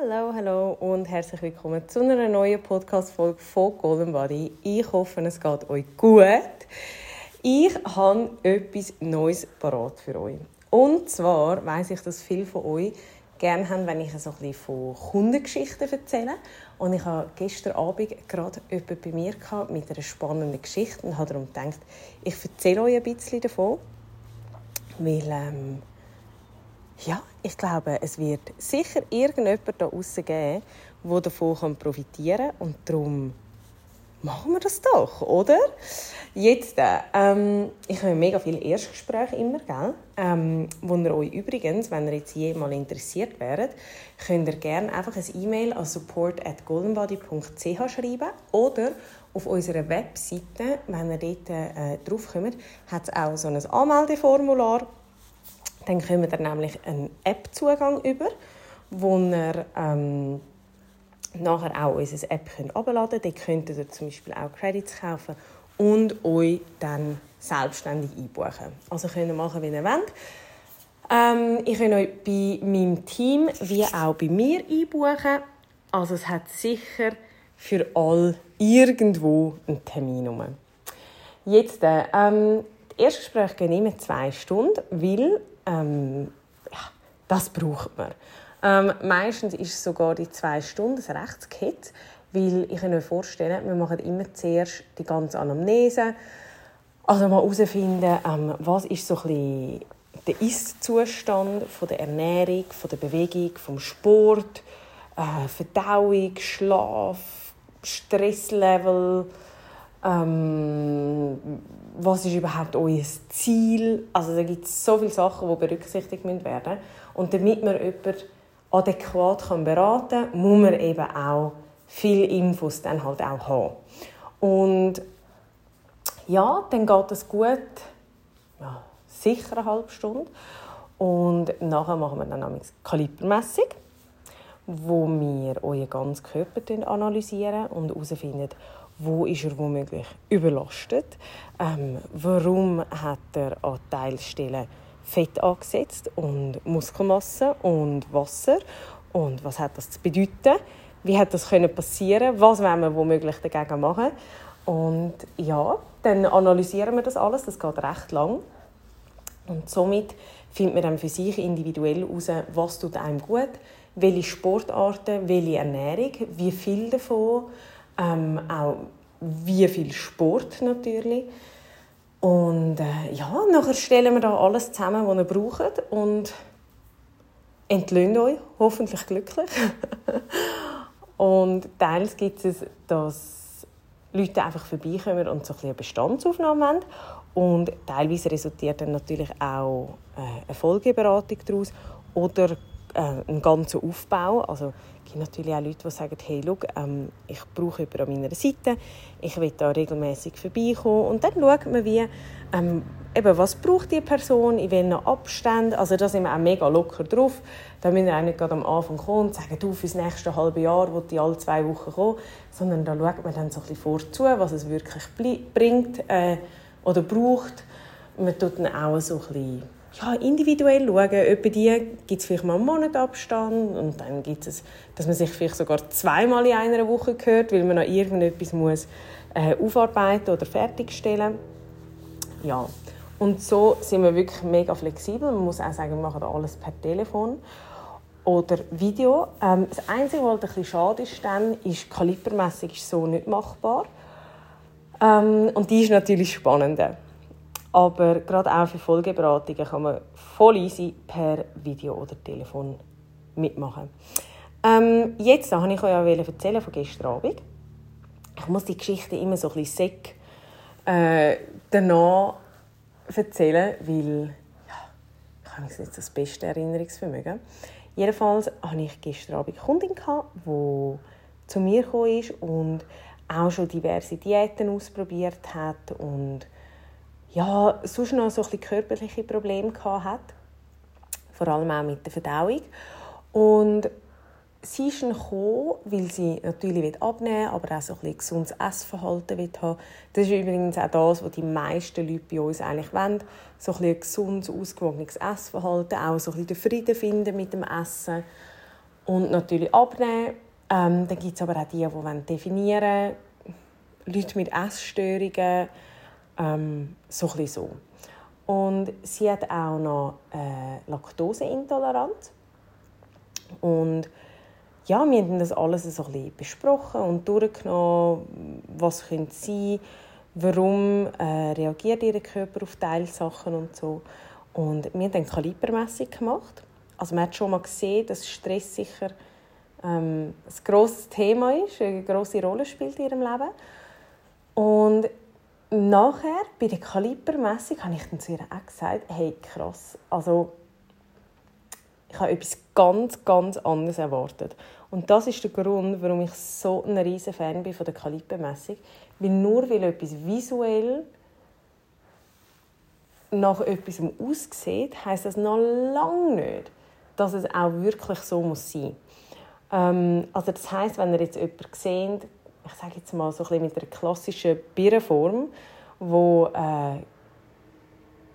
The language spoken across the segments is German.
Hallo, hallo und herzlich willkommen zu einer neuen Podcast-Folge von Golden Body. Ich hoffe, es geht euch gut. Ich habe etwas Neues parat für euch. Und zwar weiß ich, dass viele von euch gerne haben, wenn ich so ein von Kundengeschichten erzähle. Und ich habe gestern Abend gerade jemanden bei mir mit einer spannenden Geschichte und habe darum gedacht, ich erzähle euch ein bisschen davon. Weil, ähm, ja, ich glaube, es wird sicher irgendjemand da draußen geben, der davon profitieren kann. Und darum machen wir das doch, oder? Jetzt, ähm, ich habe mega viele Erstgespräche immer, gell? Ähm, wo ihr euch übrigens, wenn ihr jetzt jemals interessiert wäret, könnt ihr gerne einfach ein E-Mail an support at goldenbody.ch schreiben oder auf unserer Webseite, wenn ihr dort äh, draufkommt, hat es auch so ein Anmeldeformular. Dann kommt ihr nämlich einen App-Zugang über, wo ihr ähm, nachher auch unsere App herunterladen könnt. Dort könnt ihr zum Beispiel auch Credits kaufen und euch dann selbstständig einbuchen. Also könnt ihr machen, wie ihr wollt. Ähm, ich kann euch bei meinem Team wie auch bei mir einbuchen. Also es hat sicher für alle irgendwo einen Termin. Rum. Jetzt, äh, ähm, das erste Gespräch geht immer zwei Stunden, weil ähm, ja, das braucht man. Ähm, meistens ist sogar die zwei Stunden ein Rechtskit, weil ich kann mir vorstellen, wir machen immer zuerst die ganze Anamnese, also mal herausfinden, ähm, was ist so ein der Ist-Zustand der Ernährung, von der Bewegung, vom Sport, äh, Verdauung, Schlaf, Stresslevel, ähm, was ist überhaupt euer Ziel? Also da gibt es so viele Sachen, die berücksichtigt werden müssen. Und damit man jemanden adäquat beraten kann, muss man eben auch viele Infos dann halt auch haben. Und ja, dann geht es gut, ja, sicher eine halbe Stunde. Und nachher machen wir dann eine Kalibermessung, wo wir euren ganzen Körper analysieren und herausfinden, wo ist er womöglich überlastet, ähm, warum hat er an Teilstellen Fett angesetzt und Muskelmasse und Wasser? Und was hat das zu bedeuten, wie hat das können passieren, was wollen wir womöglich dagegen machen? Und ja, dann analysieren wir das alles, das geht recht lang. Und somit findet man dann für sich individuell heraus, was tut einem gut, welche Sportarten, welche Ernährung, wie viel davon, ähm, auch wie viel Sport natürlich und äh, ja, nachher stellen wir da alles zusammen, was ihr braucht und entlöhnt euch, hoffentlich glücklich. und teils gibt es, dass Leute einfach vorbeikommen und so ein eine Bestandsaufnahme haben. Und teilweise resultiert dann natürlich auch äh, eine Folgeberatung daraus oder äh, ein ganzer Aufbau. Also es gibt natürlich auch Leute, die sagen, hey, schau, ähm, ich brauche jemanden an meiner Seite, ich will da regelmäßig vorbeikommen. Und dann schaut man, wie, ähm, eben, was braucht die Person, in welchen Abständen, also da sind wir auch mega locker drauf, da müssen wir auch nicht gerade am Anfang kommen und sagen, du, für das nächste halbe Jahr will ich alle zwei Wochen kommen, sondern da schaut man dann so ein bisschen vorzu, was es wirklich bringt äh, oder braucht. Man tut dann auch so ein bisschen ja, individuell schauen. Etwa die gibt es vielleicht mal einen Monat Abstand und dann gibt es, dass man sich vielleicht sogar zweimal in einer Woche hört, weil man noch irgendetwas muss äh, aufarbeiten oder fertigstellen ja. Und so sind wir wirklich mega flexibel. Man muss auch sagen, wir machen alles per Telefon oder Video. Ähm, das Einzige, was halt ein bisschen schade ist, dann, ist, die ist so nicht machbar. Ähm, und die ist natürlich spannender. Aber gerade auch für Folgeberatungen kann man voll easy per Video oder Telefon mitmachen. Ähm, jetzt wollte ich euch erzählen von gestern Abend. Ich muss die Geschichte immer so ein bisschen sec, äh, danach erzählen, weil ja, ich habe nicht das beste Erinnerungsvermögen. Jedenfalls hatte ich gestern Abend eine Kundin, die zu mir gekommen ist und auch schon diverse Diäten ausprobiert hat und ja, sonst noch so ein körperliche Probleme hat, vor allem auch mit der Verdauung. Und sie ist gekommen, weil sie natürlich abnehmen will, aber auch so ein gesundes Essverhalten will haben. Das ist übrigens auch das, was die meisten Leute bei uns eigentlich wollen. So ein, gesundes, ausgewogenes Essverhalten, auch so ein den Frieden finden mit dem Essen. und natürlich abnehmen. Ähm, dann gibt es aber auch die, die definieren wollen, Leute mit Essstörungen, ähm, so ein so. Und sie hat auch noch äh, Laktoseintoleranz. Und ja, wir haben das alles so ein bisschen besprochen und durchgenommen, was könnte sein, warum äh, reagiert ihr Körper auf Teilsachen und so. Und wir haben dann Kalibermessung gemacht. Also man hat schon mal gesehen, dass Stress sicher ähm, ein grosses Thema ist, eine grosse Rolle spielt in ihrem Leben. Und nachher, bei der Kalibermessung, habe ich dann zu ihr auch gesagt, hey, krass, also ich habe etwas ganz, ganz anderes erwartet. Und das ist der Grund, warum ich so ein riesen Fan bin von der Kalibermessung. Weil nur weil etwas visuell nach etwas aussieht, heisst das noch lange nicht, dass es auch wirklich so muss sein. Ähm, also das heisst, wenn ihr jetzt jemanden seht, ich sage jetzt mal so ein mit einer klassischen Birnenform, wo äh,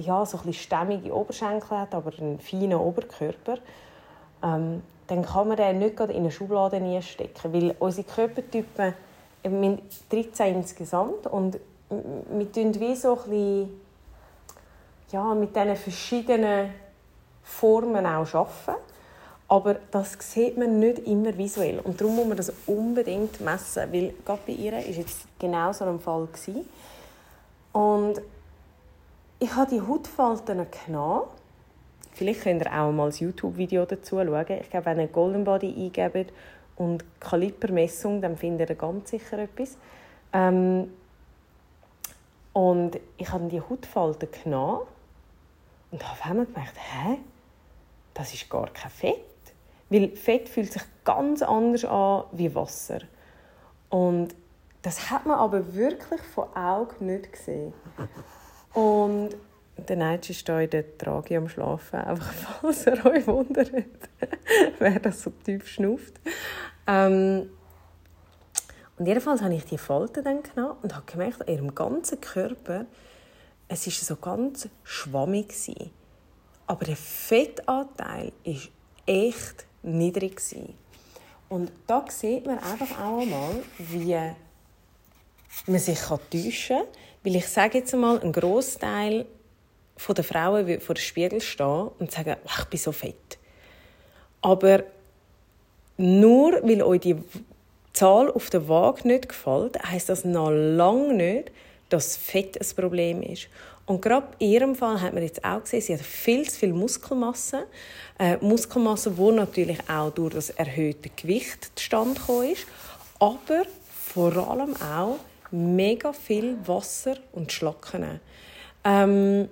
ja, so ein stämmige Oberschenkel hat, aber einen feinen Oberkörper, ähm, dann kann man den nicht in eine Schublade stecken, weil unsere Körpertypen, wir haben 13 insgesamt und wir tun wie so ein bisschen, ja, mit diesen verschiedenen Formen auch arbeiten. Aber das sieht man nicht immer visuell. Und darum muss man das unbedingt messen. Weil gerade bei ihr war jetzt genau so ein Fall. Gewesen. Und ich habe die Hautfalten genommen. Vielleicht könnt ihr auch mal ein YouTube-Video dazu schauen. Ich glaube, wenn ihr Golden Body eingebt und Kalibermessung, dann findet ihr ganz sicher etwas. Ähm, und ich habe die Hautfalten genommen und habe einmal gemerkt, hä, das ist gar kein Fett. Weil Fett fühlt sich ganz anders an wie Wasser. Und das hat man aber wirklich von Augen nicht gesehen. Und der Neitsch ist hier in der Trage am Schlafen, einfach falls ihr euch wundert, wer das so tief schnauft. Ähm, und jedenfalls habe ich die Falten dann genommen und habe gemerkt, an ihrem ganzen Körper, es war so ganz schwammig. Gewesen. Aber der Fettanteil war echt niedrig. Gewesen. Und da sieht man einfach auch einmal, wie man sich täuschen kann. Weil ich sage jetzt einmal, ein Großteil der Frauen wird vor dem Spiegel stehen und sagen, ich bin so fett. Aber nur weil euch die Zahl auf der Waage nicht gefällt, heisst das noch lange nicht, dass Fett ein Problem ist. Und gerade in ihrem Fall hat man jetzt auch gesehen, sie hat viel zu viel Muskelmasse. Äh, Muskelmasse, die natürlich auch durch das erhöhte Gewicht zustande gekommen ist. Aber vor allem auch mega viel Wasser und Schlacken. Ähm,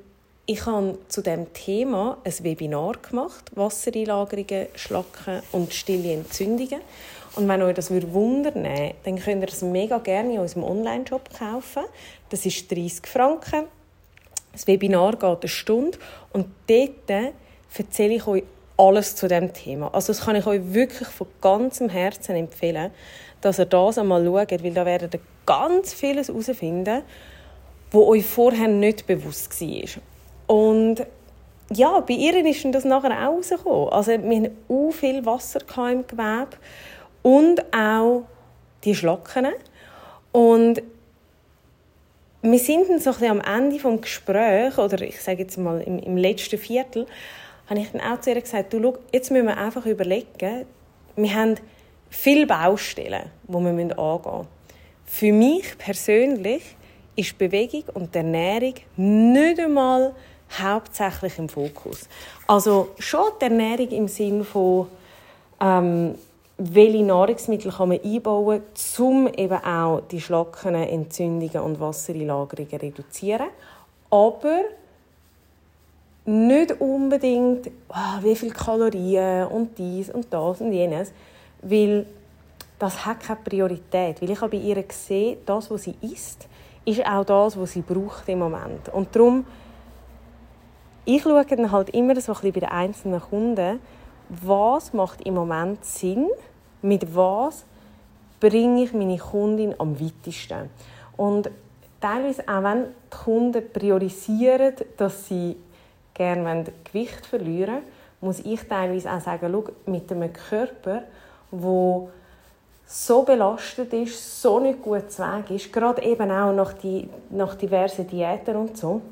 ich habe zu dem Thema ein Webinar gemacht, Wassereinlagerungen, Schlacken und stille Entzündungen. Und wenn euch das wundern würde, dann könnt ihr das mega gerne in unserem Online-Shop kaufen. Das ist 30 Franken. Das Webinar geht eine Stunde und dort erzähle ich euch alles zu dem Thema. Also das kann ich euch wirklich von ganzem Herzen empfehlen, dass ihr das einmal schaut, weil da werdet ihr ganz vieles herausfinden, wo euch vorher nicht bewusst war. Und ja, bei ihr ist das nachher auch rausgekommen. Also wir hatten auch viel Wasser im Gewebe und auch die Schlacken. Und wir sind dann so ein bisschen am Ende des Gesprächs, oder ich sage jetzt mal im, im letzten Viertel, habe ich dann auch zu ihr gesagt, du, schau, jetzt müssen wir einfach überlegen, wir haben viele Baustellen, die wir angehen müssen. Für mich persönlich ist Bewegung und Ernährung nicht einmal hauptsächlich im Fokus. Also schon die Ernährung im Sinne von ähm, welche Nahrungsmittel kann man einbauen, um eben auch die Schlacken, Entzündungen und Wassereinlagerungen zu reduzieren. Aber nicht unbedingt, oh, wie viele Kalorien und dies und das und jenes, weil das hat keine Priorität. Weil ich habe bei ihr gesehen, das, was sie isst, ist auch das, was sie braucht im Moment. Und darum, ich schaue dann halt immer so ein bisschen bei den einzelnen Kunden, was macht im Moment Sinn, mit was bringe ich meine Kundin am weitesten. Und teilweise auch wenn die Kunden priorisieren, dass sie gerne Gewicht verlieren muss ich teilweise auch sagen, schau, mit einem Körper, der so belastet ist, so nicht gut zu Weg ist, gerade eben auch nach, die, nach diversen Diäten und so,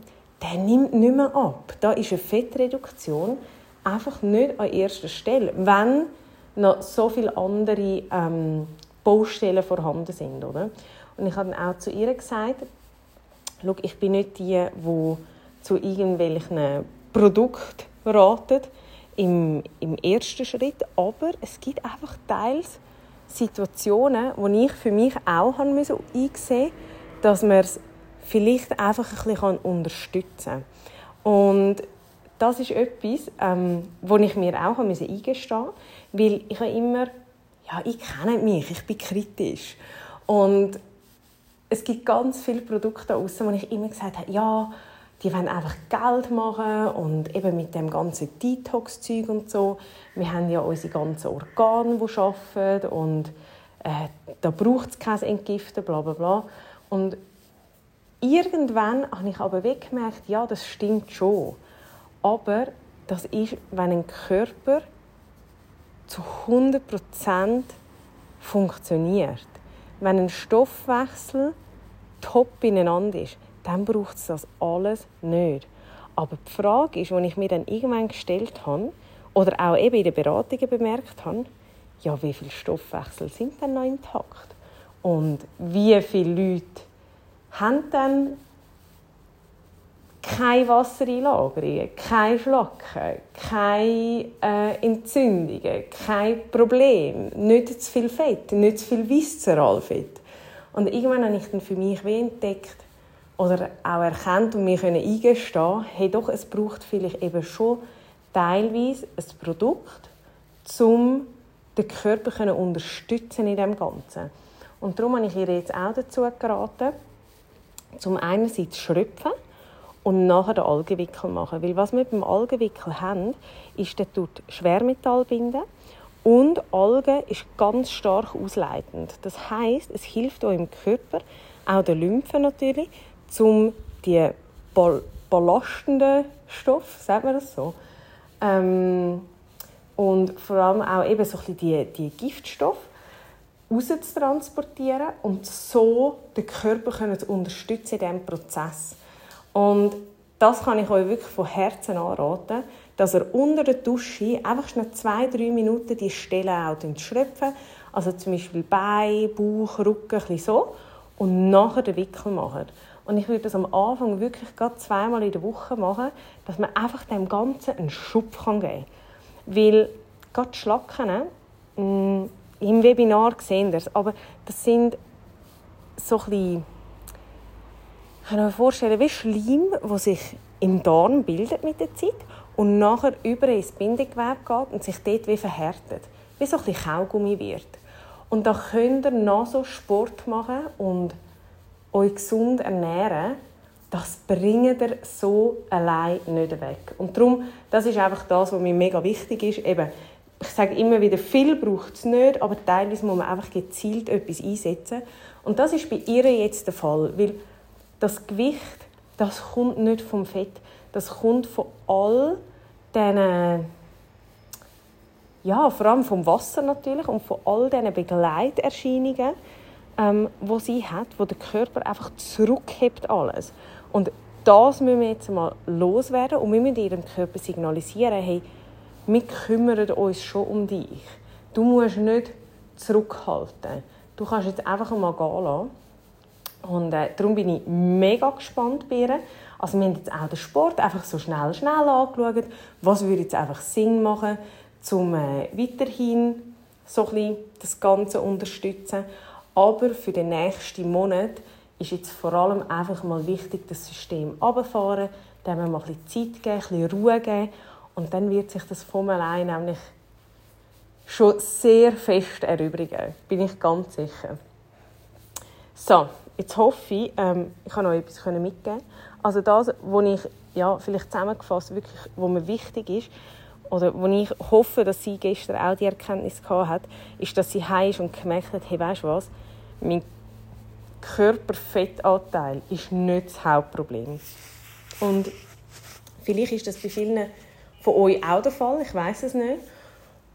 der nimmt nicht mehr ab. Da ist eine Fettreduktion einfach nicht an erster Stelle, wenn noch so viele andere ähm, Baustellen vorhanden sind. Oder? Und ich habe dann auch zu ihr gesagt, Schau, ich bin nicht die, die zu irgendwelchen Produkten ratet im, im ersten Schritt, aber es gibt einfach teils Situationen, wo ich für mich auch haben müssen einsehen dass man es vielleicht einfach ein bisschen unterstützen kann. Und das ist etwas, ähm, wo ich mir auch eingestehen musste, weil ich immer, ja, ich kenne mich, ich bin kritisch. Und es gibt ganz viele Produkte außen, wo ich immer gesagt habe, ja, die wollen einfach Geld machen und eben mit dem ganzen Detox-Zeug und so. Wir haben ja unsere ganzen Organe, die arbeiten und äh, da braucht es kein Entgiften, bla bla bla. Und irgendwann habe ich aber weggemerkt, ja, das stimmt schon. Aber das ist, wenn ein Körper zu 100% funktioniert wenn ein Stoffwechsel top ineinander ist, dann braucht es das alles nicht. Aber die Frage ist, die ich mir dann irgendwann gestellt habe, oder auch eben in den Beratungen bemerkt habe, ja, wie viele Stoffwechsel sind denn noch intakt? Und wie viele Leute haben dann keine Wassereinlagerungen, keine Schlacken, keine äh, Entzündungen, kein Problem, nicht zu viel Fett, nicht zu viel Viszeralfett. Und irgendwann habe ich dann für mich wie entdeckt oder auch erkannt und mir können eingestehen, hey doch, es braucht vielleicht eben schon teilweise ein Produkt, um den Körper zu unterstützen in dem Ganzen. Und darum habe ich ihr jetzt auch dazu geraten, zum einerseits schröpfen, und nachher den Algenwickel machen. Weil was wir beim Algenwickel haben, ist, der tut Schwermetall binden und Algen ist ganz stark ausleitend. Das heißt, es hilft eurem Körper, auch der Lymphe natürlich, um die ball ballastenden Stoffe, sagt man das so, ähm, und vor allem auch eben so ein die, die Giftstoffe rauszutransportieren und so den Körper können zu unterstützen in diesem Prozess. Und das kann ich euch wirklich von Herzen anraten, dass ihr unter der Dusche einfach schnell zwei, drei Minuten die Stellen auch schröpfen. Also zum Beispiel Bein, Bauch, Rücken, ein so. Und nachher den Wickel machen. Und ich würde das am Anfang wirklich gerade zweimal in der Woche machen, dass man einfach dem Ganzen einen Schub geben kann. Weil gerade Schlacken, mm, im Webinar sehen das, aber das sind so ein bisschen kann mir vorstellen, wie Schleim, der sich im Darm bildet mit der Zeit und nachher über ins Bindegewebe geht und sich dort wie verhärtet. Wie so ein bisschen Kaugummi wird. Und da könnt ihr noch so Sport machen und euch gesund ernähren. Das bringt ihr so allein nicht weg. Und darum, das ist einfach das, was mir mega wichtig ist. Eben, ich sage immer wieder, viel braucht es nicht, aber teilweise muss man einfach gezielt etwas einsetzen. Und das ist bei ihr jetzt der Fall, weil das Gewicht, das kommt nicht vom Fett, das kommt von all diesen, ja, vor allem vom Wasser natürlich und von all diesen Begleiterscheinungen, ähm, wo sie hat, wo der Körper einfach zurückhebt alles. Und das müssen wir jetzt mal loswerden und wir müssen ihrem Körper signalisieren, hey, wir kümmern uns schon um dich. Du musst nicht zurückhalten. Du kannst jetzt einfach mal gehen lassen. Und äh, darum bin ich mega gespannt bei ihr. Also wir haben jetzt auch den Sport einfach so schnell, schnell angeschaut. Was würde jetzt einfach Sinn machen, um äh, weiterhin so das Ganze unterstützen. Aber für den nächsten Monat ist jetzt vor allem einfach mal wichtig, das System runterfahren, dem mal ein bisschen Zeit geben, ein bisschen Ruhe geben. Und dann wird sich das von allein nämlich schon sehr fest erübrigen. Bin ich ganz sicher. So, Jetzt hoffe ich, ähm, ich kann euch etwas mitgeben. Also das, was ich ja, vielleicht zusammengefasst, wirklich, wo mir wichtig ist, oder wo ich hoffe, dass sie gestern auch die Erkenntnis gehabt hat, ist, dass sie heim ist und gemerkt hat, hey, weißt du was, mein Körperfettanteil ist nicht das Hauptproblem. Und vielleicht ist das bei vielen von euch auch der Fall, ich weiß es nicht.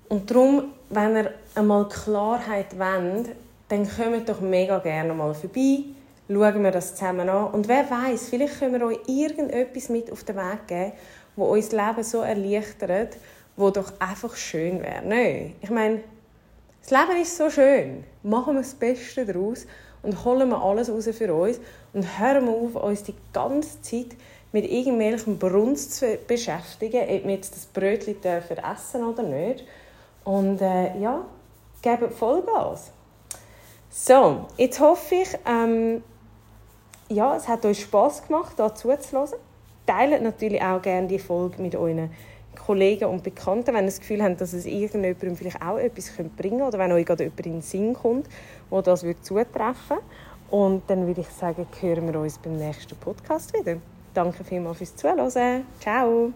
Und darum, wenn ihr einmal Klarheit wollt, dann kommt doch mega gerne mal vorbei, schauen wir das zusammen an. Und wer weiß, vielleicht können wir euch irgendetwas mit auf den Weg geben, wo uns das Leben so erleichtert, wo doch einfach schön wäre. Nein, ich meine, das Leben ist so schön. Machen wir das Beste daraus und holen wir alles raus für uns und hören wir auf, uns die ganze Zeit mit irgendwelchem Brunst zu beschäftigen, ob wir jetzt das Brötchen dürfen essen oder nicht. Und äh, ja, geben Vollgas. So, jetzt hoffe ich, ähm, ja, es hat euch Spass gemacht, hier zuzuhören. Teilt natürlich auch gerne die Folge mit euren Kollegen und Bekannten, wenn ihr das Gefühl habt, dass es irgendjemandem vielleicht auch etwas bringen könnte oder wenn euch gerade jemand in den Sinn kommt, wo das zutreffen würde. Und dann würde ich sagen, hören wir uns beim nächsten Podcast wieder. Danke vielmals fürs Zuhören. Ciao!